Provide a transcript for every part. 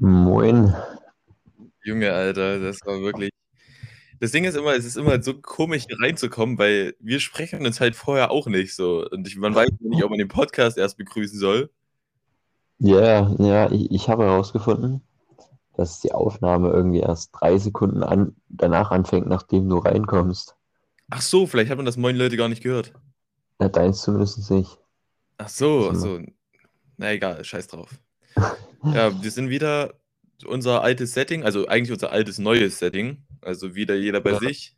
Moin. Junge, Alter, das war wirklich. Das Ding ist immer, es ist immer so komisch hier reinzukommen, weil wir sprechen uns halt vorher auch nicht so. Und ich, man weiß nicht, ob man den Podcast erst begrüßen soll. Ja, ja, ich, ich habe herausgefunden, dass die Aufnahme irgendwie erst drei Sekunden an, danach anfängt, nachdem du reinkommst. Ach so, vielleicht hat man das moin Leute gar nicht gehört. Ja, deins zumindest nicht. Ach so, ach so. Na egal, scheiß drauf. Ja, wir sind wieder unser altes Setting, also eigentlich unser altes neues Setting. Also wieder jeder bei Ja. sich.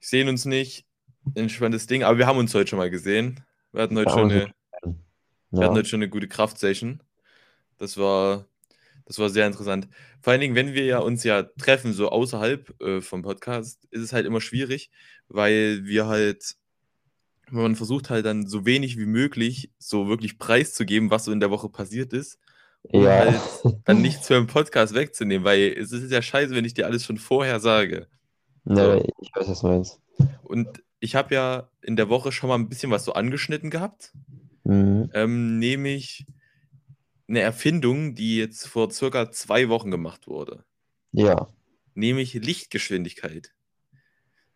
Sehen uns nicht. Entspanntes Ding, aber wir haben uns heute schon mal gesehen. Wir hatten heute Ja, schon eine, wir Ja, hatten heute schon eine gute Kraftsession. Das war, das war sehr interessant. Vor allen Dingen, wenn wir ja uns ja treffen, so außerhalb äh, vom Podcast, ist es halt immer schwierig, weil wir halt, man versucht halt dann so wenig wie möglich so wirklich preiszugeben, was so in der Woche passiert ist, um ja, halt dann nichts für den Podcast wegzunehmen, weil es ist ja scheiße, wenn ich dir alles schon vorher sage. ja, ich weiß, was du meinst. Und ich habe ja in der Woche schon mal ein bisschen was so angeschnitten gehabt. Mhm. ähm, nämlich eine Erfindung, die jetzt vor circa zwei Wochen gemacht wurde, Ja, nämlich Lichtgeschwindigkeit.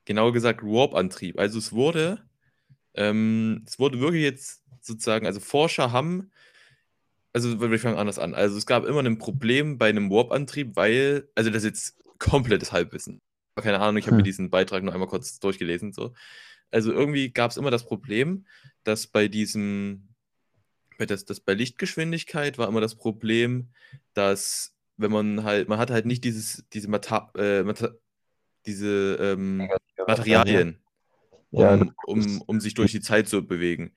Genauer gesagt Warp-Antrieb. Also es wurde, ähm, es wurde wirklich jetzt sozusagen, also Forscher haben, also wir fangen anders an. Also es gab immer ein Problem bei einem Warp-Antrieb, weil, also das ist jetzt komplettes Halbwissen. Keine Ahnung, ich habe mir Hm. diesen Beitrag nur einmal kurz durchgelesen. So. Also irgendwie gab es immer das Problem, dass bei diesem, bei das, das bei Lichtgeschwindigkeit war immer das Problem, dass wenn man halt, man hat halt nicht dieses, diese Mata äh, Mata diese ähm, Materialien, Ja, um, um, um sich durch die Zeit zu bewegen.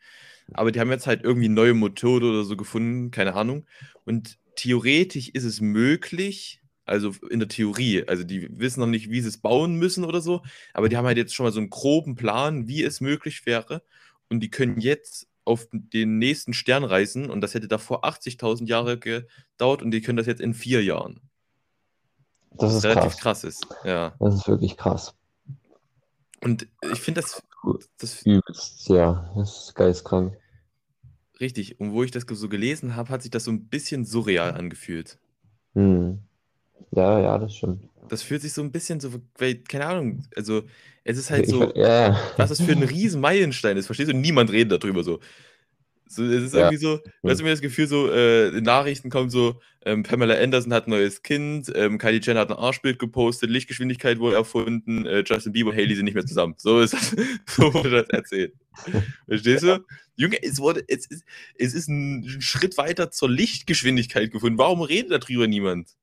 Aber die haben jetzt halt irgendwie neue Methode oder so gefunden, keine Ahnung. Und theoretisch ist es möglich, also in der Theorie, also die wissen noch nicht, wie sie es bauen müssen oder so, aber die haben halt jetzt schon mal so einen groben Plan, wie es möglich wäre. Und die können jetzt auf den nächsten Stern reisen und das hätte davor 80.000 Jahre gedauert und die können das jetzt in vier Jahren. das ist relativ krass. krass ist. Ja. Das ist wirklich krass. Und ich finde das, das Übelst, ja, das ist geistkrank. richtig. Und wo ich das so gelesen habe, hat sich das so ein bisschen surreal angefühlt. Hm. Ja, ja, das stimmt. Das fühlt sich so ein bisschen so, weil, keine Ahnung, also es ist halt Ich- so, ja, ja. was es für ein riesen Meilenstein ist, verstehst du? Niemand redet darüber so. So, es ist Ja. irgendwie so, weißt du, mir das Gefühl so, äh, in Nachrichten kommt so, ähm, Pamela Anderson hat ein neues Kind, ähm, Kylie Jenner hat ein Arschbild gepostet, Lichtgeschwindigkeit wurde erfunden, äh, Justin Bieber und Hailey sind nicht mehr zusammen. So ist das, so wurde das erzählt. Verstehst du? Junge, es wurde, es ist, es ist ein Schritt weiter zur Lichtgeschwindigkeit gefunden. Warum redet darüber niemand?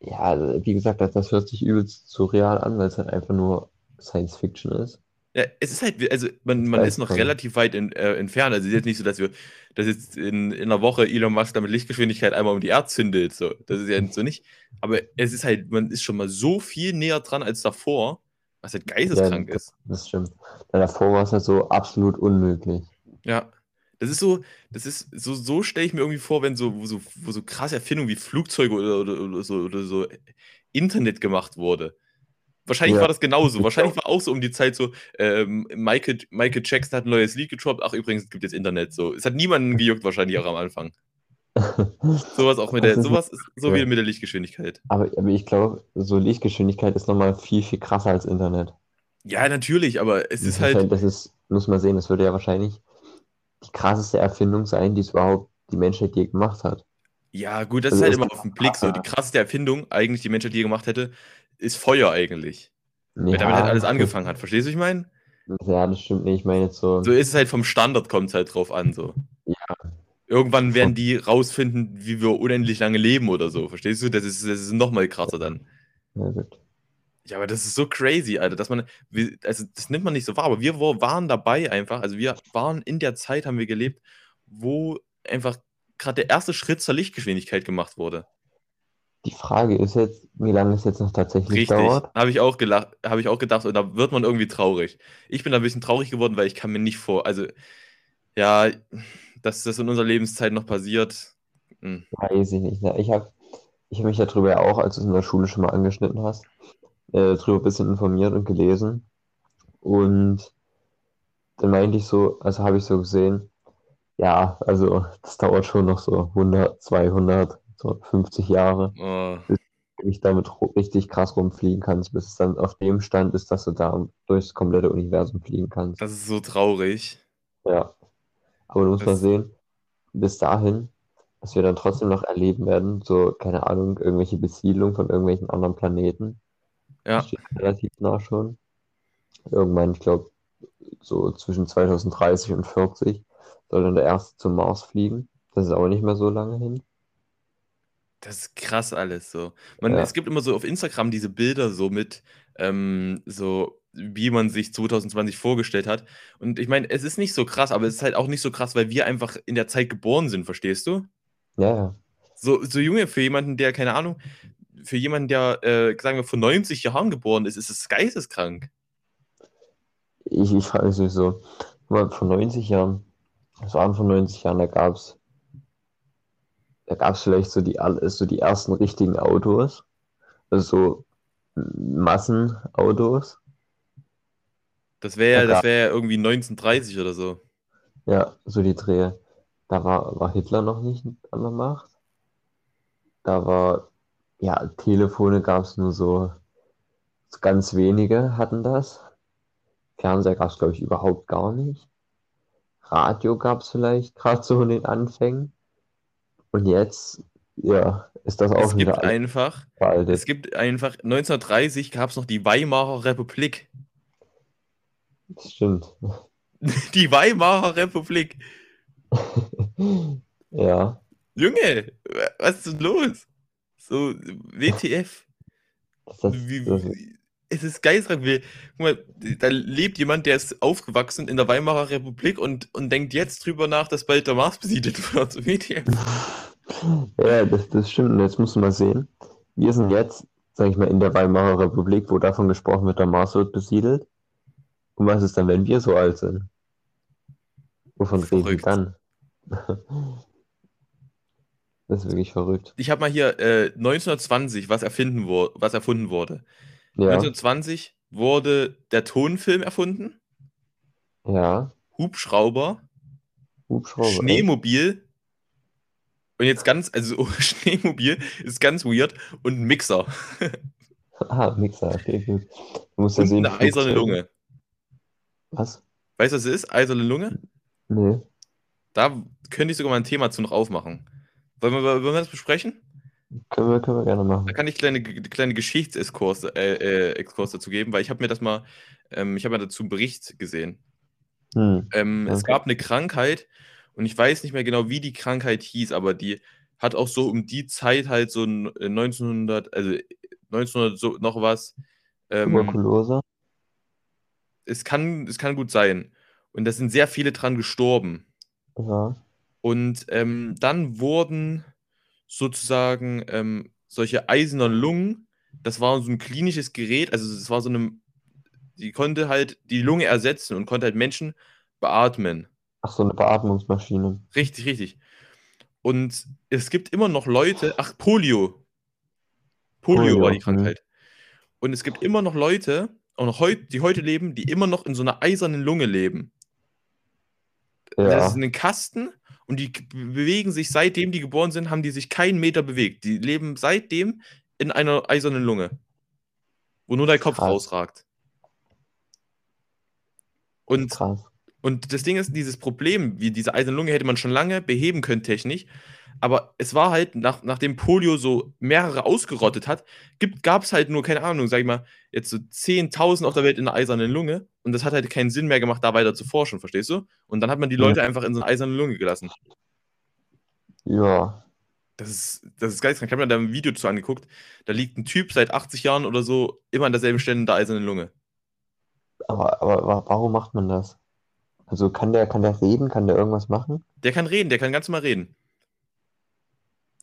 Ja, wie gesagt, das, das hört sich übelst surreal an, weil es halt einfach nur Science Fiction ist. Ja, es ist halt, also man, man ist noch relativ weit in, äh, entfernt. Also es ist jetzt nicht so, dass wir, dass jetzt in, in einer Woche Elon Musk da mit Lichtgeschwindigkeit einmal um die Erde zündelt. So. Das ist ja so nicht. Aber es ist halt, man ist schon mal so viel näher dran als davor, was halt geisteskrank Ja, ist. Das stimmt. Weil davor war es halt so absolut unmöglich. Ja. Das ist so, das ist so, so stelle ich mir irgendwie vor, wenn so, so, wo so krasse Erfindungen wie Flugzeuge oder, oder, oder, so, oder so Internet gemacht wurde. Wahrscheinlich Ja. war das genauso. Wahrscheinlich war auch so um die Zeit so, ähm, Michael, Michael Jackson hat ein neues Lied getroppt. Ach, übrigens, es gibt jetzt Internet. So. Es hat niemanden gejuckt, wahrscheinlich auch am Anfang. Sowas auch mit der, ist- sowas ist so ja. wie mit der Lichtgeschwindigkeit. Aber, aber ich glaube, so Lichtgeschwindigkeit ist nochmal viel, viel krasser als Internet. Ja, natürlich, aber es Das ist halt, das ist, muss man sehen, das würde ja wahrscheinlich die krasseste Erfindung sein, die es überhaupt die Menschheit je gemacht hat. ja gut, das Also ist halt immer auf den Blick so. Die krasseste Erfindung, eigentlich, die Menschheit je gemacht hätte, ist Feuer eigentlich. Weil damit halt alles angefangen hat. Verstehst du, was ich meine? Ja, das stimmt nicht. Ich meine jetzt so, So ist es halt vom Standard, kommt es halt drauf an. So. Ja. Irgendwann werden die rausfinden, wie wir unendlich lange leben oder so. Verstehst du? Das ist, das ist nochmal krasser dann. ja, gut. Ja, aber das ist so crazy, Alter, dass man, also das nimmt man nicht so wahr, aber wir waren dabei einfach, also wir waren in der Zeit, haben wir gelebt, wo einfach gerade der erste Schritt zur Lichtgeschwindigkeit gemacht wurde. Die Frage ist jetzt, wie lange es jetzt noch tatsächlich Richtig, dauert. habe ich auch gelacht, habe ich auch gedacht, und da wird man irgendwie traurig. Ich bin da ein bisschen traurig geworden, weil ich kann mir nicht vor, also ja, dass das in unserer Lebenszeit noch passiert. hm. Weiß ich nicht. Ne? Ich habe ich hab mich darüber ja auch, als du es in der Schule schon mal angeschnitten hast, äh, darüber ein bisschen informiert und gelesen. Und dann meinte ich so, also habe ich so gesehen, ja, also das dauert schon noch so 100, 200, so 50 Jahre, Oh, bis du damit richtig krass rumfliegen kannst, bis es dann auf dem Stand ist, dass du da durchs komplette Universum fliegen kannst. das ist so traurig. Ja. Aber du musst mal Das- sehen, bis dahin, dass wir dann trotzdem noch erleben werden, so, keine Ahnung, irgendwelche Besiedlung von irgendwelchen anderen Planeten. Ja. Das steht relativ nah schon. Irgendwann, ich glaube, so zwischen 2030 und 40 soll dann der erste zum Mars fliegen. Das ist aber nicht mehr so lange hin. Das ist krass alles so. Man, Ja. Es gibt immer so auf Instagram diese Bilder so mit, ähm, so wie man sich 2020 vorgestellt hat. Und ich meine, es ist nicht so krass, aber es ist halt auch nicht so krass, weil wir einfach in der Zeit geboren sind, verstehst du? Ja. So, so Junge, für jemanden, der, keine Ahnung, für jemanden, der, äh, sagen wir, vor 90 Jahren geboren ist, ist es geisteskrank. Ich, ich frage mich mal, vor 90 Jahren, das waren vor 90 Jahren, da gab es da gab's vielleicht so die, so die ersten richtigen Autos, also so Massenautos. Das wäre ja, Da das wäre ja irgendwie 1930 oder so. Ja, so die Drehe. Da war, war Hitler noch nicht an der Macht. Da war, ja, Telefone gab es nur so, so ganz wenige hatten das. Fernseher gab es, glaube ich, überhaupt gar nicht. Radio gab es vielleicht gerade so in den Anfängen. Und jetzt, ja, ist das auch Es gibt einfach, veraltet. es gibt einfach, 1930 gab es noch die Weimarer Republik. Das stimmt. Die Weimarer Republik. Ja, Junge, was ist denn los? So, WTF. das, das, wie, es ist geistreich. Wie, guck mal, da lebt jemand, der ist aufgewachsen in der Weimarer Republik und, und denkt jetzt drüber nach, dass bald der Mars besiedelt wird. Ja, das, das stimmt. Und jetzt musst du mal sehen, wir sind jetzt, sag ich mal, in der Weimarer Republik, wo davon gesprochen wird, der Mars wird besiedelt. Und was ist dann, wenn wir so alt sind? Wovon reden wir Verrückt. dann? Das ist wirklich verrückt. Ich habe mal hier äh, 1920, was, erfinden wo, was erfunden wurde. Ja, 1920 wurde der Tonfilm erfunden, ja, Hubschrauber, Hubschrauber. Schneemobil und jetzt ganz, also Schneemobil ist ganz weird und Mixer Ah, Mixer, okay, gut. Du musst ja und sehen, eine eiserne Lunge. Was? Weißt du, was es ist? Eiserne Lunge? Nee. Da könnte ich sogar mal ein Thema zu noch aufmachen. Wollen wir, wollen wir das besprechen? Können wir, können wir gerne machen. Da kann ich kleine, kleine Geschichtsexkurs äh, äh, Exkurs dazu geben, weil ich habe mir das mal, ähm, ich habe mir dazu einen Bericht gesehen. Hm. Ähm, Es Okay. gab eine Krankheit und ich weiß nicht mehr genau, wie die Krankheit hieß, aber die hat auch so um die Zeit halt so ein- äh, 1900, also 1900 so noch was. Ähm, Tuberkulose? es, kann, es kann gut sein. Und da sind sehr viele dran gestorben. Ja. Und ähm, dann wurden sozusagen ähm, solche eisernen Lungen, das war so ein klinisches Gerät, also es war so eine, die konnte halt die Lunge ersetzen und konnte halt Menschen beatmen. Ach, so eine Beatmungsmaschine. Richtig, richtig. Und es gibt immer noch Leute, ach, Polio. Polio, Polio, war die. Krankheit. Und es gibt immer noch Leute, auch noch heut, die heute leben, die immer noch in so einer eisernen Lunge leben. Das Ja. ist ein Kasten und die bewegen sich, seitdem die geboren sind, haben die sich keinen Meter bewegt. Die leben seitdem in einer eisernen Lunge, wo nur der Kopf Krass. rausragt. Und Krass. und das Ding ist, dieses Problem, wie diese eiserne Lunge hätte man schon lange beheben können technisch, aber es war halt, nach, nachdem Polio so mehrere ausgerottet hat, gab es halt nur, keine Ahnung, sag ich mal, jetzt so 10.000 auf der Welt in einer eisernen Lunge und das hat halt keinen Sinn mehr gemacht, da weiter zu forschen, verstehst du? Und dann hat man die Ja. Leute einfach in so eine eiserne Lunge gelassen. Ja. Das ist, das ist geistkrank. Ich habe mir da ein Video zu angeguckt, da liegt ein Typ seit 80 Jahren oder so immer an derselben Stelle in der eisernen Lunge. Aber, aber wa- warum macht man das? Also kann der, kann der reden? Kann der irgendwas machen? Der kann reden, der kann ganz normal reden.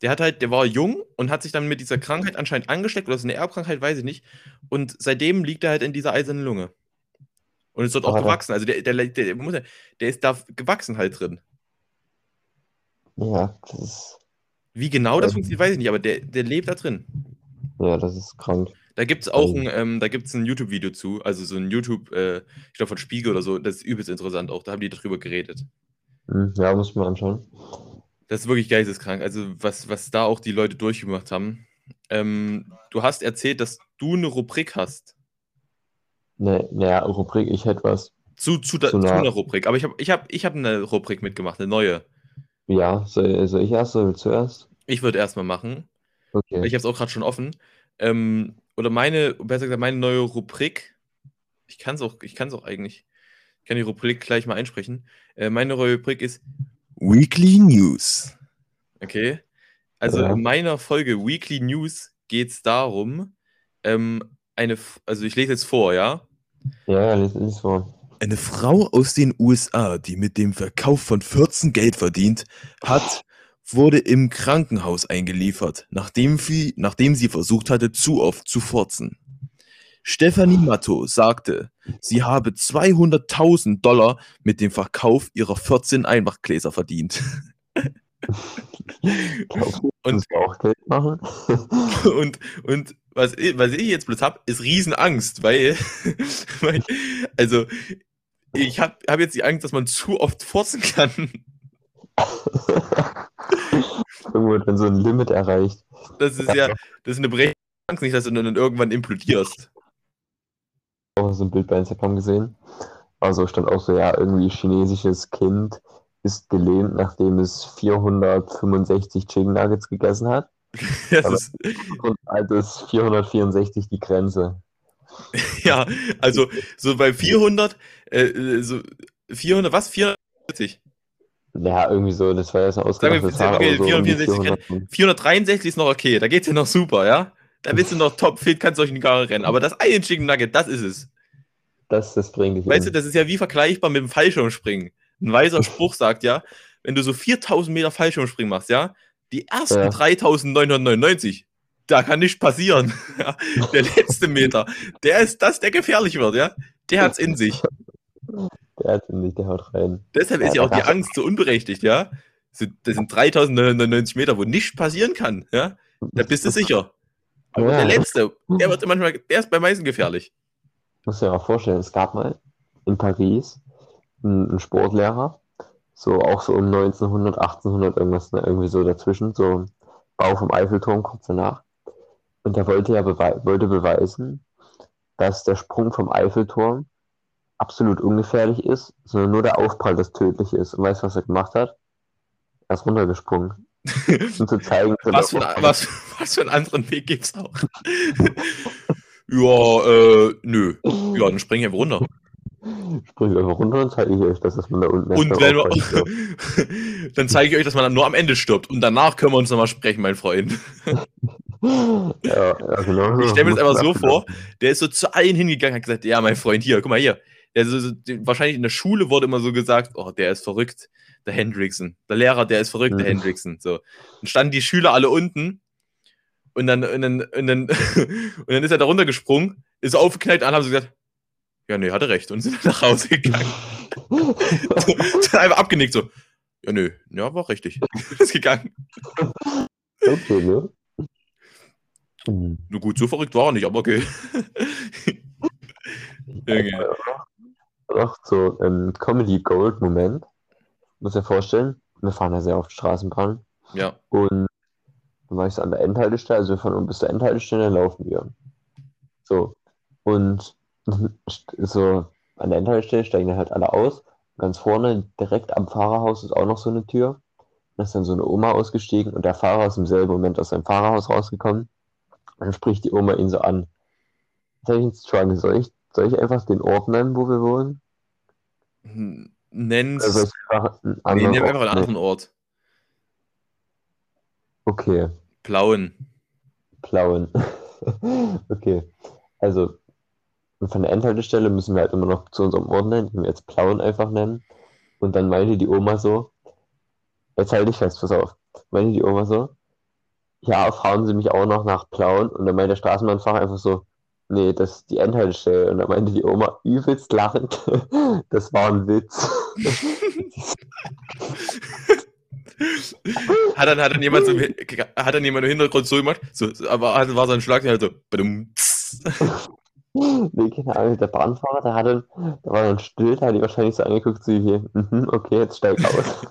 Der hat halt, der war jung und hat sich dann mit dieser Krankheit anscheinend angesteckt, oder ist eine Erbkrankheit, weiß ich nicht. Und seitdem liegt er halt in dieser eisernen Lunge. Und ist dort auch gewachsen. Also der, der, der, muss der ist da gewachsen halt drin. Ja, das ist, Wie genau das Ähm. funktioniert, weiß ich nicht, aber der, der lebt da drin. ja, das ist krank. Da gibt es auch Oh. ein, ähm, da gibt's ein YouTube-Video zu, also so ein YouTube, äh, ich glaube von Spiegel oder so, das ist übelst interessant auch, da haben die darüber geredet. Hm, ja, muss man anschauen. Das ist wirklich geisteskrank. Also, was, was da auch die Leute durchgemacht haben. Ähm, du hast erzählt, dass du eine Rubrik hast. Ne, naja, Rubrik, ich hätte was. Zu, zu, da, Zu zu einer- einer Rubrik. Aber ich habe ich hab, ich hab eine Rubrik mitgemacht, eine neue. Ja, soll, soll ich erst oder willst du erst? Ich würde erstmal machen. Okay. Ich habe es auch gerade schon offen. Ähm, oder meine, besser gesagt, meine neue Rubrik. Ich kann es auch, ich kann es auch eigentlich. Ich kann die Rubrik gleich mal einsprechen. Äh, meine neue Rubrik ist Weekly News. Okay. Also Ja. in meiner Folge Weekly News geht es darum, ähm, eine, also ich lese jetzt vor, ja. Ja, lies, lies vor. Eine Frau aus den USA, die mit dem Verkauf von 14 Geld verdient hat, wurde im Krankenhaus eingeliefert, nachdem sie, nachdem sie versucht hatte, zu oft zu furzen. Stephanie Matto sagte, sie habe 200.000 Dollar mit dem Verkauf ihrer 14 Einmachgläser verdient. Und- auch Geld machen? Und, und was, ich- was ich jetzt bloß habe, ist Riesenangst, weil, weil also ich habe hab jetzt die Angst, dass man zu oft furzen kann. Irgendwo dann so ein Limit erreicht. Das ist ja, das ist eine berechtigte Angst, nicht, dass du dann irgendwann implodierst. Auch so ein Bild bei Instagram gesehen. Also stand auch so, ja, irgendwie chinesisches Kind ist gelähmt, nachdem es 465 Chicken Nuggets gegessen hat. Das Aber- ist, Und also ist 464 die Grenze. ja, also so bei 400, äh, so 400, was? 440? Ja, irgendwie so, das war ja so Sagen wir, okay, aber so um die 464 400. 463 ist noch okay, da geht's ja noch super, ja? Da bist du noch topfit, kannst durch die Karre rennen. Aber das eine Chicken Nugget, das ist es. Das, das bringt dich Weißt du, um. das ist ja wie vergleichbar mit dem Fallschirmspringen. Ein weiser Spruch sagt ja, wenn du so 4000 Meter Fallschirmspringen machst, ja, die ersten Ja. 3999, da kann nichts passieren. Der letzte Meter, der ist das, der gefährlich wird, ja. Der hat's in sich. Der hat nicht, der haut rein. Deshalb Ja, ist ja auch die Angst so unberechtigt, ja. Das sind 3999 Meter, wo nichts passieren kann, ja. Da bist du sicher. Aber Ja. der letzte, der wird manchmal, der ist bei meisten gefährlich. Muss dir mal vorstellen, es gab mal in Paris einen, Sportlehrer, so auch so um 1900, 1800 irgendwas, ne, irgendwie so dazwischen, so Bau vom Eiffelturm kurz danach. Und der wollte ja bewei wollte beweisen, dass der Sprung vom Eiffelturm absolut ungefährlich ist, sondern nur der Aufprall das tödlich ist. Und weißt du, was er gemacht hat? Er ist runtergesprungen. Um zu zeigen, Was für, ein, was, was für einen anderen Weg gibt's auch? ja, äh, nö. Ja, dann spring ich einfach runter. Springt einfach runter und zeige ich euch, dass das man da unten Und wenn wir, dann zeige ich euch, dass man dann nur am Ende stirbt. Und danach können wir uns nochmal sprechen, mein Freund. Ja, ja, genau. Ich stelle mir das einfach so vor, der ist so zu allen hingegangen und hat gesagt, ja, mein Freund, hier, guck mal hier. So, so, den- wahrscheinlich in der Schule wurde immer so gesagt, oh, der ist verrückt, der Hendrickson. Der Lehrer, der ist verrückt, der Mhm. Hendrickson. So. Dann standen die Schüler alle unten und dann, und dann, und dann, und dann ist er da runtergesprungen, ist aufgeknallt und alle haben so gesagt, ja, nee, hatte recht und sind nach Hause gegangen. sind einfach abgenickt so, ja, nö, ja, war richtig. ist gegangen. Okay, ne? Nur gut, so verrückt war er nicht, aber okay. Junge. Noch so ein Comedy Gold Moment. Muss dir vorstellen, wir fahren ja sehr oft Straßenbahn Ja. und dann war ich so an der Endhaltestelle, also von oben bis zur Endhaltestelle laufen wir. So. Und so an der Endhaltestelle steigen dann halt alle aus. Ganz vorne, direkt am Fahrerhaus, ist auch noch so eine Tür. Da ist dann so eine Oma ausgestiegen und der Fahrer ist im selben Moment aus seinem Fahrerhaus rausgekommen. Dann spricht die Oma ihn so an. Jetzt habe ich einen Struggle. Soll ich, soll ich einfach den Ort nennen, wo wir wohnen? Hm. Oder soll ich einfach einen nee, anderen nimm einfach einen anderen Ort. Okay, Plauen. Plauen. Okay, also von der Endhaltestelle müssen wir halt immer noch zu unserem Ort nennen, den wir jetzt Plauen einfach nennen. Und dann meinte die Oma so, jetzt halte ich fest, pass auf, meinte die Oma so, ja, fahren Sie mich auch noch nach Plauen? Und dann meinte der Straßenbahnfahrer einfach so, nee, das ist die Endhaltestelle. Und dann meinte die Oma übelst lachend, das war ein Witz. hat, dann, hat, dann jemand so, hat dann jemand im Hintergrund so gemacht, so, aber hat, war so ein Schlag, halt so, badum. Nee, keine Ahnung, der Bahnfahrer, der hat dann, der war dann still, der hat die wahrscheinlich so angeguckt, so hier, mhm, okay, jetzt steig aus.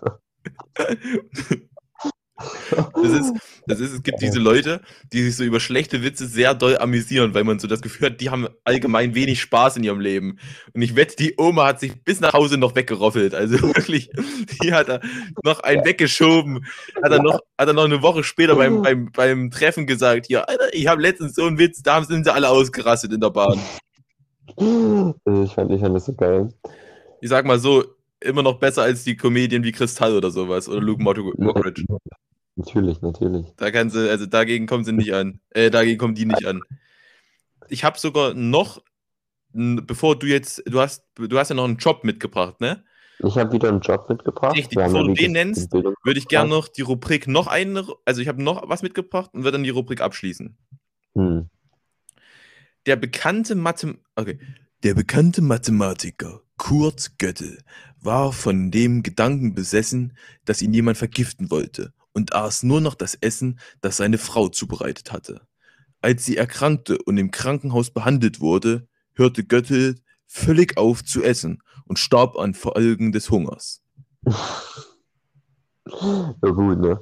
Das ist, das ist, es gibt diese Leute, die sich so über schlechte Witze sehr doll amüsieren, weil man so das Gefühl hat, die haben allgemein wenig Spaß in ihrem Leben. Und ich wette, die Oma hat sich bis nach Hause noch weggeroffelt. Also wirklich, die hat da noch einen weggeschoben. Hat er noch, hat er noch eine Woche später beim, beim, beim Treffen gesagt, ja, Alter, ich habe letztens so einen Witz, da sind sie alle ausgerastet in der Bahn. Ich fand, ich fand das so geil. Ich sag mal so, immer noch besser als die Comedien wie Kristall oder sowas oder Luke Mockridge. Natürlich, natürlich. Da kann sie, also dagegen kommen sie nicht an. Äh, dagegen kommen die nicht an. Ich habe sogar noch, bevor du jetzt, du hast, du hast ja noch einen Job mitgebracht, ne? Ich habe wieder einen Job mitgebracht. Richtig, bevor du den nennst, würde ich gerne noch die Rubrik noch eine, also ich habe noch was mitgebracht und würde dann die Rubrik abschließen. Hm. Der bekannte Mathem okay. Der bekannte Mathematiker Kurt Göttel war von dem Gedanken besessen, dass ihn jemand vergiften wollte und aß nur noch das Essen, das seine Frau zubereitet hatte. Als sie erkrankte und im Krankenhaus behandelt wurde, hörte Göttel völlig auf zu essen und starb an Folgen des Hungers. Ja, gut, ne?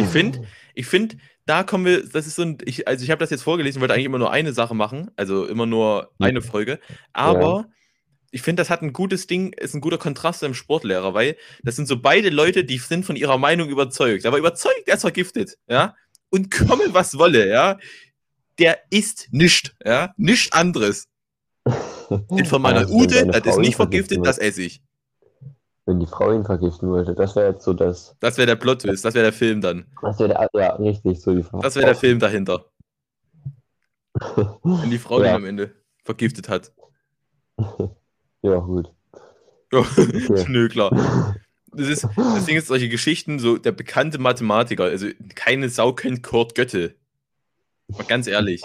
ich finde, ich finde, da kommen wir, das ist so ein, ich, also ich habe das jetzt vorgelesen, wollte eigentlich immer nur eine Sache machen, also immer nur eine Folge, aber ja. Ich finde, das hat ein gutes Ding, ist ein guter Kontrast im Sportlehrer, weil das sind so beide Leute, die sind von ihrer Meinung überzeugt, aber überzeugt, er ist vergiftet, ja, und komme was wolle, ja, der ist nicht, ja, nichts anderes. Den von meiner Ute, das ist nicht vergiftet, das esse ich. Wenn die Frau ihn vergiften wollte, das wäre jetzt so das. Das wäre der Plot-Twist, das wäre der Film dann. Das wäre der, ja, richtig, so die Frau. Das wäre der Film dahinter. Wenn die Frau ja. den am Ende vergiftet hat. ja, gut. Okay. Nö, klar. Das, ist, das Ding ist, solche Geschichten, so der bekannte Mathematiker, also keine Sau kennt Kurt Götte. Mal ganz ehrlich.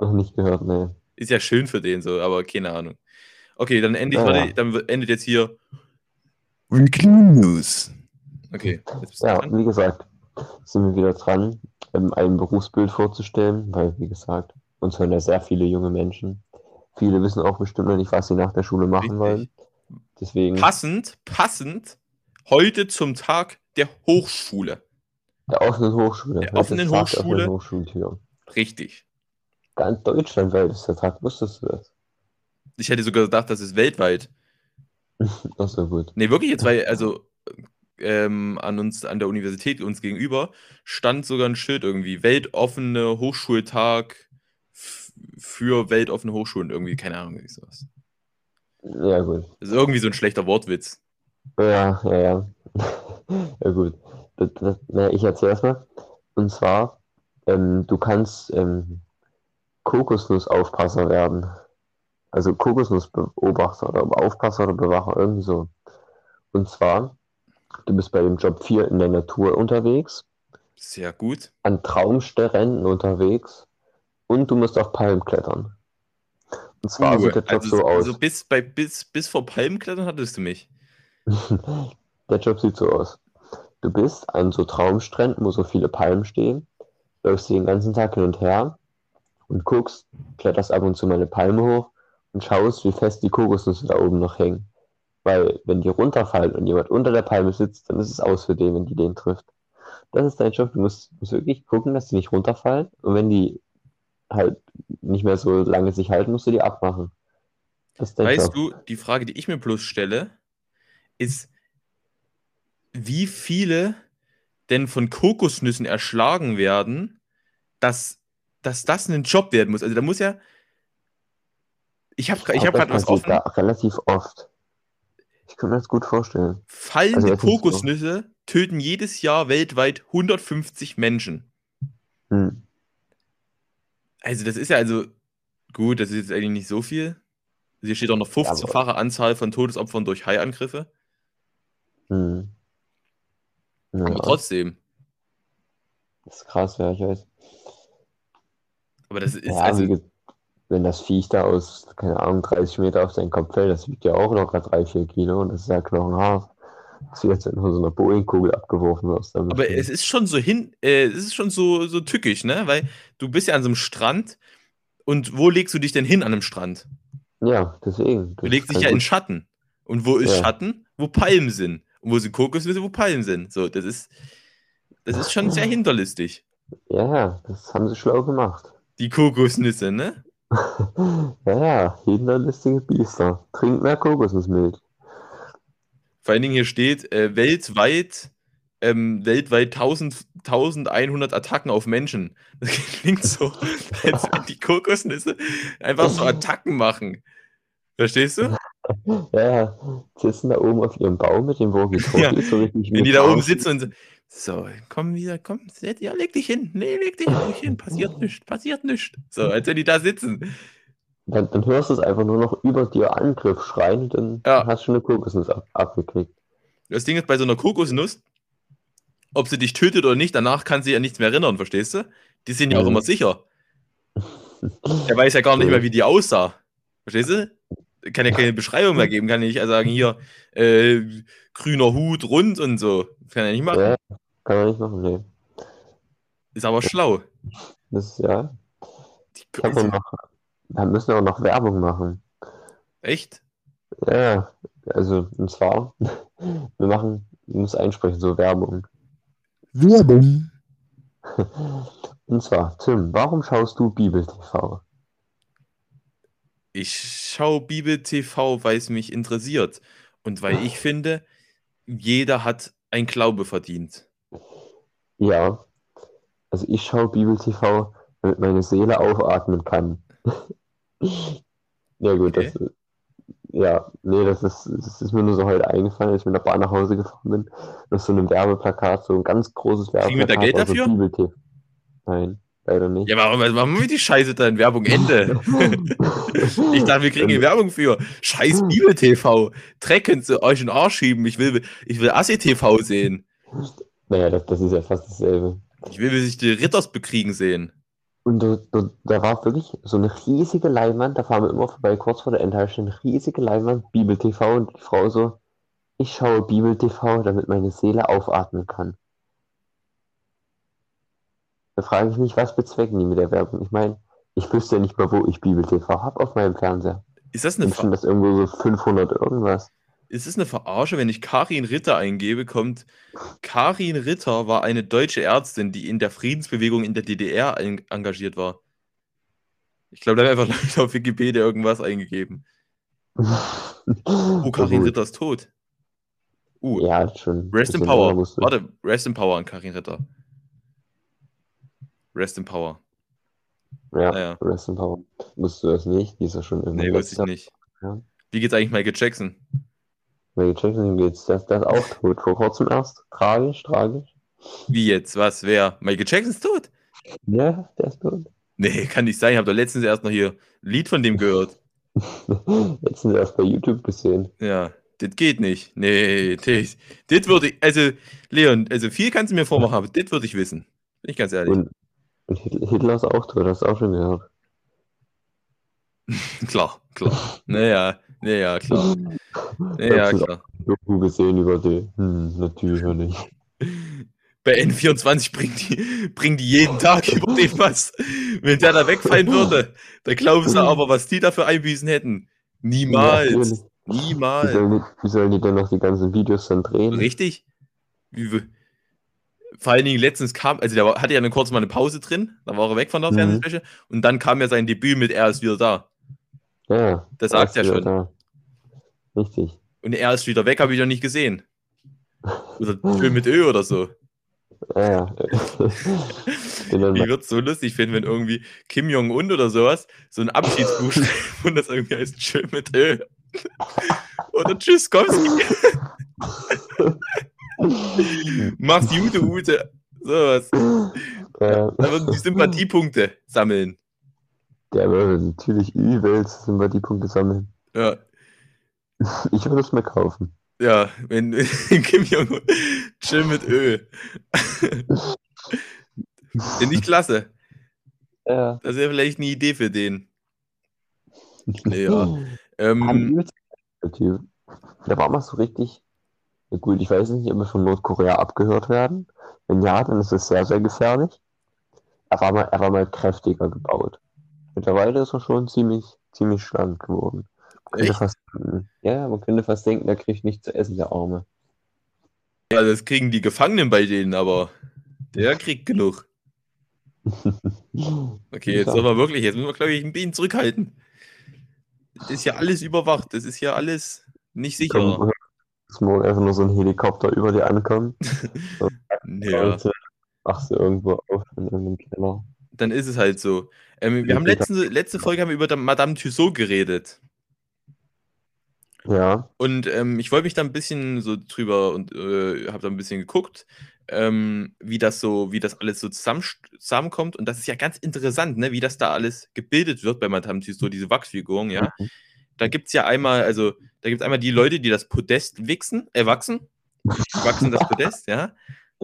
Noch nicht gehört, ne. Ist ja schön für den so, aber keine Ahnung. Okay, dann, endet, ja. warte, dann endet jetzt hier Weekly News. Okay. ja, wie gesagt, sind wir wieder dran, ähm, ein Berufsbild vorzustellen, weil, wie gesagt, uns hören ja sehr viele junge Menschen. Viele wissen auch bestimmt noch nicht, was sie nach der Schule machen Richtig. wollen. Deswegen. Passend, passend, heute zum Tag der Hochschule. Der offenen Hochschule. Der offenen Hochschule. Der Hochschultür. Richtig. Ganz deutschlandweit ist der Tag, wusstest du das? Ich hätte sogar gedacht, das ist weltweit. Ach so, gut. Nee, wirklich jetzt, weil, also ähm, an uns, an der Universität uns gegenüber, stand sogar ein Schild irgendwie, weltoffene Hochschultag für weltoffene Hochschulen, irgendwie, keine Ahnung, wie sowas. Ja, gut. Das ist irgendwie so ein schlechter Wortwitz. Ja, ja, ja. ja, gut. Das, das, na, ich erzähle erstmal. Und zwar, ähm, du kannst ähm, Kokosnussaufpasser werden. Also Kokosnussbeobachter oder Aufpasser oder Bewacher, irgendwie so. Und zwar, du bist bei dem Job 4 in der Natur unterwegs. Sehr gut. An Traumstränden unterwegs. Und du musst auf Palmen klettern. Und zwar uh, sieht der Job also, so aus. Also bis, bei, bis, bis vor Palmenklettern hattest du mich. der Job sieht so aus. Du bist an so Traumstränden, wo so viele Palmen stehen, läufst den ganzen Tag hin und her und guckst, kletterst ab und zu mal eine Palme hoch und schaust, wie fest die Kokosnüsse da oben noch hängen. Weil wenn die runterfallen und jemand unter der Palme sitzt, dann ist es aus für den, wenn die den trifft. Das ist dein Job. Du musst, musst wirklich gucken, dass die nicht runterfallen. Und wenn die halt nicht mehr so lange sich halten, musst du die abmachen. weißt du, die Frage, die ich mir bloß stelle, ist, wie viele denn von Kokosnüssen erschlagen werden, dass, dass das ein Job werden muss. Also da muss ja, ich habe ich hab gerade was offen. relativ oft. Ich kann mir das gut vorstellen. Fallende also, Kokosnüsse töten jedes Jahr weltweit 150 Menschen. Hm. Also, das ist ja also gut, das ist jetzt eigentlich nicht so viel. Hier steht auch noch 15-fache Anzahl von Todesopfern durch Haiangriffe. Hm. Ja. Aber trotzdem. Das ist krass, ja, ich weiß. Aber das ist ja, also, wenn das Viech da aus, keine Ahnung, 30 Meter auf seinen Kopf fällt, das wiegt ja auch locker 3, 4 Kilo und das ist ja knochenhart. Das wird jetzt nur so eine Boeing-Kugel abgeworfen wirst. Aber es ist schon so hin, äh, es ist schon so, so tückisch, ne? Weil du bist ja an so einem Strand und wo legst du dich denn hin an einem Strand? Ja, deswegen. Du legst dich ja gut. in Schatten. Und wo ist ja. Schatten? Wo Palmen sind. Und wo sind Kokosnüsse, wo Palmen sind. So, das ist, Das ist schon sehr hinterlistig. Ja, ja, das haben sie schlau gemacht. Die Kokosnüsse, ne? Ja, ja, hinterlistige Biester. Trink mehr Kokosnussmilch. Vor allen Dingen hier steht, äh, weltweit, ähm, weltweit 1000, 1100 Attacken auf Menschen. Das klingt so, als wenn die Kokosnüsse einfach so Attacken machen. Verstehst du? Ja, ja, sitzen da oben auf ihrem Baum mit dem Walkie-Talkie Ja, so richtig Wenn die da oben sitzen und so, so, komm wieder, komm, ja, leg dich hin, nee, leg dich ruhig hin, passiert nichts, passiert nichts. So, als wenn die da sitzen. Dann, dann hörst du es einfach nur noch über dir Angriff schreien dann Ja. hast du schon eine Kokosnuss ab, abgekriegt. Das Ding ist bei so einer Kokosnuss, ob sie dich tötet oder nicht, danach kann sie ja nichts mehr erinnern, verstehst du? Die sind ja auch Mhm. immer sicher. Der weiß ja gar nicht mehr, wie die aussah. Verstehst du? Kann ja keine Beschreibung mehr geben, kann ja nicht sagen, hier, äh, grüner Hut, rund und so. Kann er nicht machen. Ja, kann man nicht machen, nee. Ist aber schlau. Das ist ja. Die, Ich hab auch noch, da müssen wir auch noch Werbung machen. echt? Ja, also, und zwar, wir machen, ich muss einsprechen, so Werbung. Werbung. Und zwar, Tim, warum schaust du Bibel TV? Ich schaue Bibel TV, weil es mich interessiert. Und weil ich finde, jeder hat ein Glaube verdient. Ja, also ich schaue Bibel TV, damit meine Seele aufatmen kann. Ja gut, Okay. das ja, nee, das ist, das ist mir nur so heute eingefallen, als ich mit der Bahn nach Hause gefahren bin. Auf so einem Werbeplakat, so ein ganz großes Kriegen wir da Werbeplakat. Geld also dafür? Bibel TV. Nein, leider nicht. Ja, warum was machen wir die Scheiße da in Werbung Ende? Ich dachte, wir kriegen hier Werbung für. Scheiß Bibel TV. Trecken zu euch in den Arsch schieben. Ich will, ich will Assi TV sehen. Naja, das, das ist ja fast dasselbe. Ich will, wie sich die Ritters bekriegen sehen. Und da, da, da war wirklich so eine riesige Leinwand, da fahren wir immer vorbei, kurz vor der Endhaltestelle, eine riesige Leinwand, Bibel TV und die Frau so, ich schaue Bibel TV, damit meine Seele aufatmen kann. Da frage ich mich, was bezwecken die mit der Werbung? Ich meine, ich wüsste ja nicht mal, wo ich Bibel TV habe auf meinem Fernseher. Ist das, eine Ver das irgendwo so 500 irgendwas. Ist das eine Verarsche, wenn ich Karin Ritter eingebe, kommt Karin Ritter war eine deutsche Ärztin, die in der Friedensbewegung in der DDR en engagiert war. Ich glaube, da haben einfach Leute auf Wikipedia irgendwas eingegeben. Oh, Karin. Ritter ist tot. Uh, Ja, schon. Rest in Power. Warte, Rest in Power an Karin Ritter. Rest in Power. Ja, Naja. Rest in Power. Wusstest du das nicht? Die ist ja schon Nee, irgendwie wusste ich nicht. Ja. Wie geht's eigentlich Michael Jackson? Michael Jackson geht's. Der ist auch tot. Vor kurzem erst. Tragisch, tragisch. Wie jetzt? Was? Wer? Michael Jackson ist tot? Ja, der ist tot. Nee, kann nicht sein. Ich habe doch letztens erst noch hier ein Lied von dem gehört. Letztens erst bei YouTube gesehen. Ja, das geht nicht. Nee, das, das würde ich, also, Leon, also viel kannst du mir vormachen, aber das würde ich wissen. Bin ich ganz ehrlich. Und, und Hitler Hitler ist auch tot, hast du auch schon gehört. Klar, klar. Naja, naja, klar. Naja, Letztens klar. Doku gesehen über die. Hm, natürlich nicht. Bei N24 bringen die, bringen die jeden Tag über den was. Wenn der da wegfallen würde, da glauben sie aber, was die dafür Einbüßen hätten. Ja, Niemals. Wie Niemals. sollen, die, wie sollen die denn noch die ganzen Videos dann drehen? Richtig? Vor allen Dingen letztens kam, also der hatte ja eine kurz mal eine Pause drin, da war er weg von der Mhm. Fernsehfläche und dann kam ja sein Debüt mit Er ist wieder da. Ja, Das sagt er schon. Da. Richtig. Und er ist wieder weg, habe ich noch nicht gesehen. Oder schön mit Ö oder so. Ja, ja. Ich würde es so lustig finden, wenn irgendwie Kim Jong-un oder sowas so ein Abschiedsbuch schreibt und das irgendwie heißt Schön mit Ö. Oder Tschüss, Komski. Mach's Ute, Ute. Sowas. ja, Da würden die Sympathiepunkte sammeln. Der würde natürlich übelst Sympathiepunkte sammeln. Ja. Ich würde es mir kaufen. Ja, wenn Kim Jong-un chill mit Ö. Finde ich klasse. Ja. Das wäre vielleicht eine Idee für den. Ja. Ähm, der Typ. Der war mal so richtig. Ja gut, ich weiß nicht, ob wir von Nordkorea abgehört werden. Wenn ja, dann ist es sehr, sehr gefährlich. Er war mal, er war mal kräftiger gebaut. Mittlerweile ist er schon ziemlich, ziemlich schlank geworden. Man könnte fast, ja, man könnte fast denken, er kriegt nichts zu essen, der Arme. ja, das kriegen die Gefangenen bei denen, aber Der kriegt genug. Okay, jetzt soll wir wirklich, jetzt müssen wir, glaube ich, ein bisschen zurückhalten. Das ist ja alles überwacht. Das ist ja alles nicht sicher. Dass morgen einfach nur so ein Helikopter über dir ankommt. Ja, du irgendwo auf in irgendeinem Keller. dann ist es halt so. Ähm, wir haben letzte, letzte Folge haben wir über Madame Tussaud geredet. Ja, Und ähm, ich wollte mich da ein bisschen so drüber und äh, habe da ein bisschen geguckt, ähm, wie das so, wie das alles so zusammen, zusammenkommt. Und das ist ja ganz interessant, ne, wie das da alles gebildet wird bei Madame Tussaud, diese Wachsfiguren, ja. Mhm. Da gibt es ja einmal, also, da gibt es einmal die Leute, die das Podest wichsen, äh, wachsen. Wachsen das Podest, ja.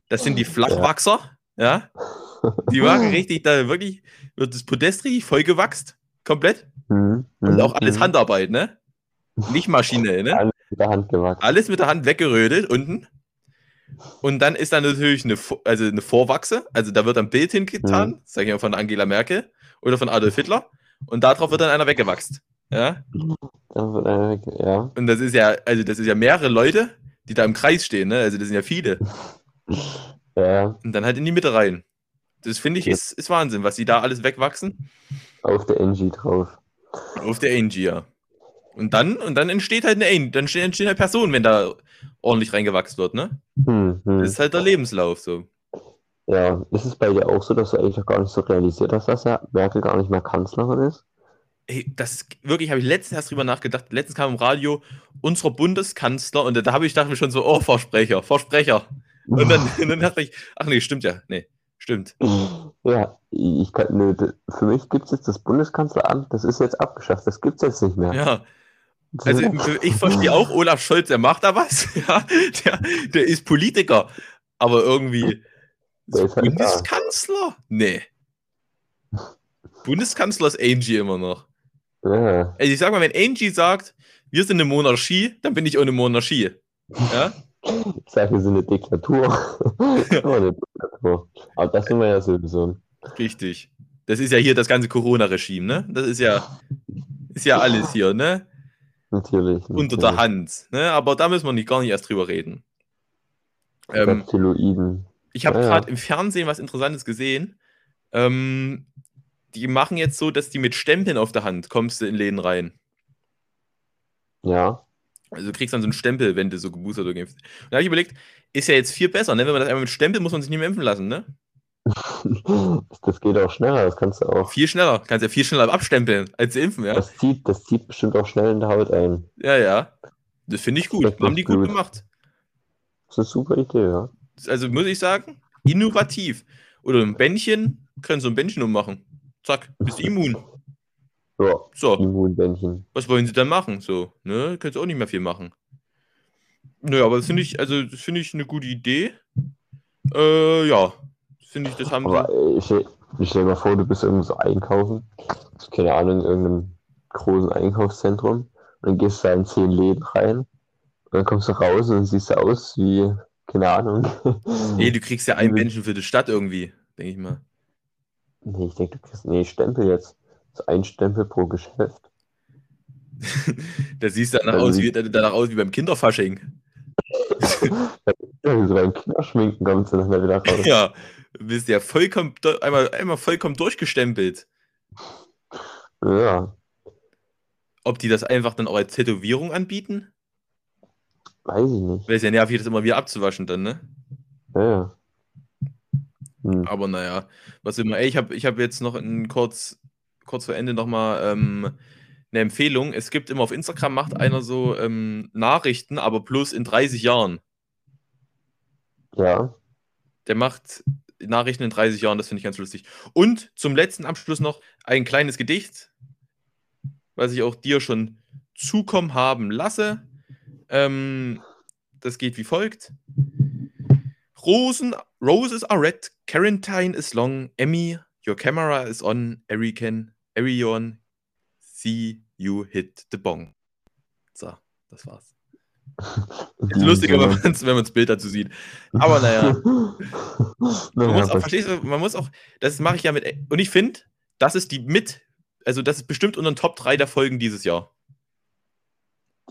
Das sind die Flachwachser, ja. Die machen richtig, da wirklich, wird das Podest richtig voll gewachst, komplett. Mhm. Und Mhm. auch alles Mhm. Handarbeit, ne? Nicht maschinell, ne? Alles mit der Hand gewachsen. alles mit der Hand weggerödelt unten. Und dann ist da natürlich eine, also eine Vorwachse, also da wird ein Bild hingetan, Mhm. sag ich mal von Angela Merkel oder von Adolf Hitler, und darauf wird dann einer weggewachst. Ja? Einer weg, ja. Und das ist ja, also das ist ja mehrere Leute, die da im Kreis stehen, ne? Also das sind ja viele. Ja, Und dann halt in die Mitte rein. Das finde ich ist, ist Wahnsinn, was die da alles wegwachsen. auf der NG drauf. Auf der Angie, ja. Und dann, und dann entsteht halt eine Angie, dann entsteht entsteht eine Person, wenn da ordentlich reingewachsen wird, ne? Hm, hm. Das ist halt der Lebenslauf so. Ja, ist es bei dir auch so, dass du eigentlich auch gar nicht so realisiert hast, dass ja Merkel gar nicht mehr Kanzlerin ist? Ey, das ist, wirklich, habe ich letztens erst drüber nachgedacht. Letztens kam im Radio unser Bundeskanzler und da habe ich dachte mir schon so, oh, Versprecher, Versprecher. Und dann, und dann dachte ich, ach nee, stimmt ja. Nee, stimmt. Ja, ich kann, nö, d- für mich gibt es jetzt das Bundeskanzleramt, das ist jetzt abgeschafft, das gibt es jetzt nicht mehr. Ja, also ist- ich verstehe auch, Olaf Scholz, der macht da was. Ja, der, der ist Politiker. Aber irgendwie ist halt da. Bundeskanzler? Nee. Bundeskanzler ist Angie immer noch. ja, Also ich sag mal, wenn Angie sagt, wir sind eine Monarchie, dann bin ich auch eine Monarchie. Ja? ich sage, wir sind eine Diktatur. Aber eine Diktatur. Aber das sind wir ja sowieso. Richtig. Das ist ja hier das ganze Corona-Regime, ne? Das ist ja, ist ja alles hier, ne? Natürlich. Unter der Hand. Ne? Aber da müssen wir nicht, gar nicht erst drüber reden. Ähm, Reptiloiden. ich habe Ja, ja. gerade im Fernsehen was Interessantes gesehen. Ähm, die machen jetzt so, dass die mit Stempeln auf der Hand kommst du in Läden rein. Ja. Also du kriegst dann so einen Stempel, wenn du so geboostert oder geimpft. Und da habe ich überlegt, ist ja jetzt viel besser, ne? Wenn man das einmal mit Stempel, muss man sich nicht mehr impfen lassen, ne? Das geht auch schneller, das kannst du auch. Viel schneller. Kannst ja viel schneller abstempeln, als zu impfen, ja? Das zieht, das zieht bestimmt auch schnell in der Haut ein. Ja, ja. Das finde ich gut. Haben die gut gut. gemacht. Das ist eine super Idee, ja. Also muss ich sagen, innovativ. Oder ein Bändchen, können so ein Bändchen ummachen. Zack, bist immun. Ja, So, was wollen sie dann machen? So, ne? Können sie auch nicht mehr viel machen. Nö, aber das finde ich, also das finde ich eine gute Idee. Äh, ja. Finde ich, das haben Aber sie. äh, ich, stell- ich stell mal vor, du bist irgendwo so einkaufen. Keine Ahnung, in irgendeinem großen Einkaufszentrum. Und dann gehst du da in zehn Läden rein. Und dann kommst du raus und siehst du aus wie, keine Ahnung. Nee, du kriegst ja ein Bändchen für die Stadt irgendwie, denke ich mal. Nee, ich denke, du kriegst, nee, Stempel jetzt. So ein Stempel pro Geschäft. Da siehst du danach Also aus, wie, danach aus wie beim Kinderfasching. Ja, so beim Kinderschminken kommst du dann da wieder raus. Ja, bist ja vollkommen, einmal, einmal vollkommen durchgestempelt. Ja, Ob die das einfach dann auch als Tätowierung anbieten? weiß ich nicht. Wäre es ja nervig, das immer wieder abzuwaschen dann, ne? Ja, ja. Hm. Aber naja, was immer. Ey, ich habe ich hab jetzt noch ein kurz, kurz vor Ende nochmal ähm, eine Empfehlung. Es gibt immer auf Instagram, macht einer so ähm, Nachrichten, aber plus in 30 Jahren. Ja, Der macht Nachrichten in 30 Jahren, das finde ich ganz lustig. Und zum letzten Abschluss noch ein kleines Gedicht, was ich auch dir schon zukommen haben lasse. Ähm, das geht wie folgt. Rosen, roses are red, Quarantine is long, Emmy, your camera is on, Erican, Erion, see you hit the bong. So, das war's. Ist lustiger, wenn man wenn das Bild dazu sieht. Aber naja. Man muss auch, verstehst du, man muss auch, das mache ich ja mit, und ich finde, das ist die mit, also das ist bestimmt unter den Top 3 der Folgen dieses Jahr.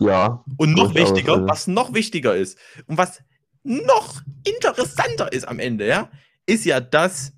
ja, Und noch wichtiger, also. was noch wichtiger ist und was noch interessanter ist am Ende, ja, ist ja das,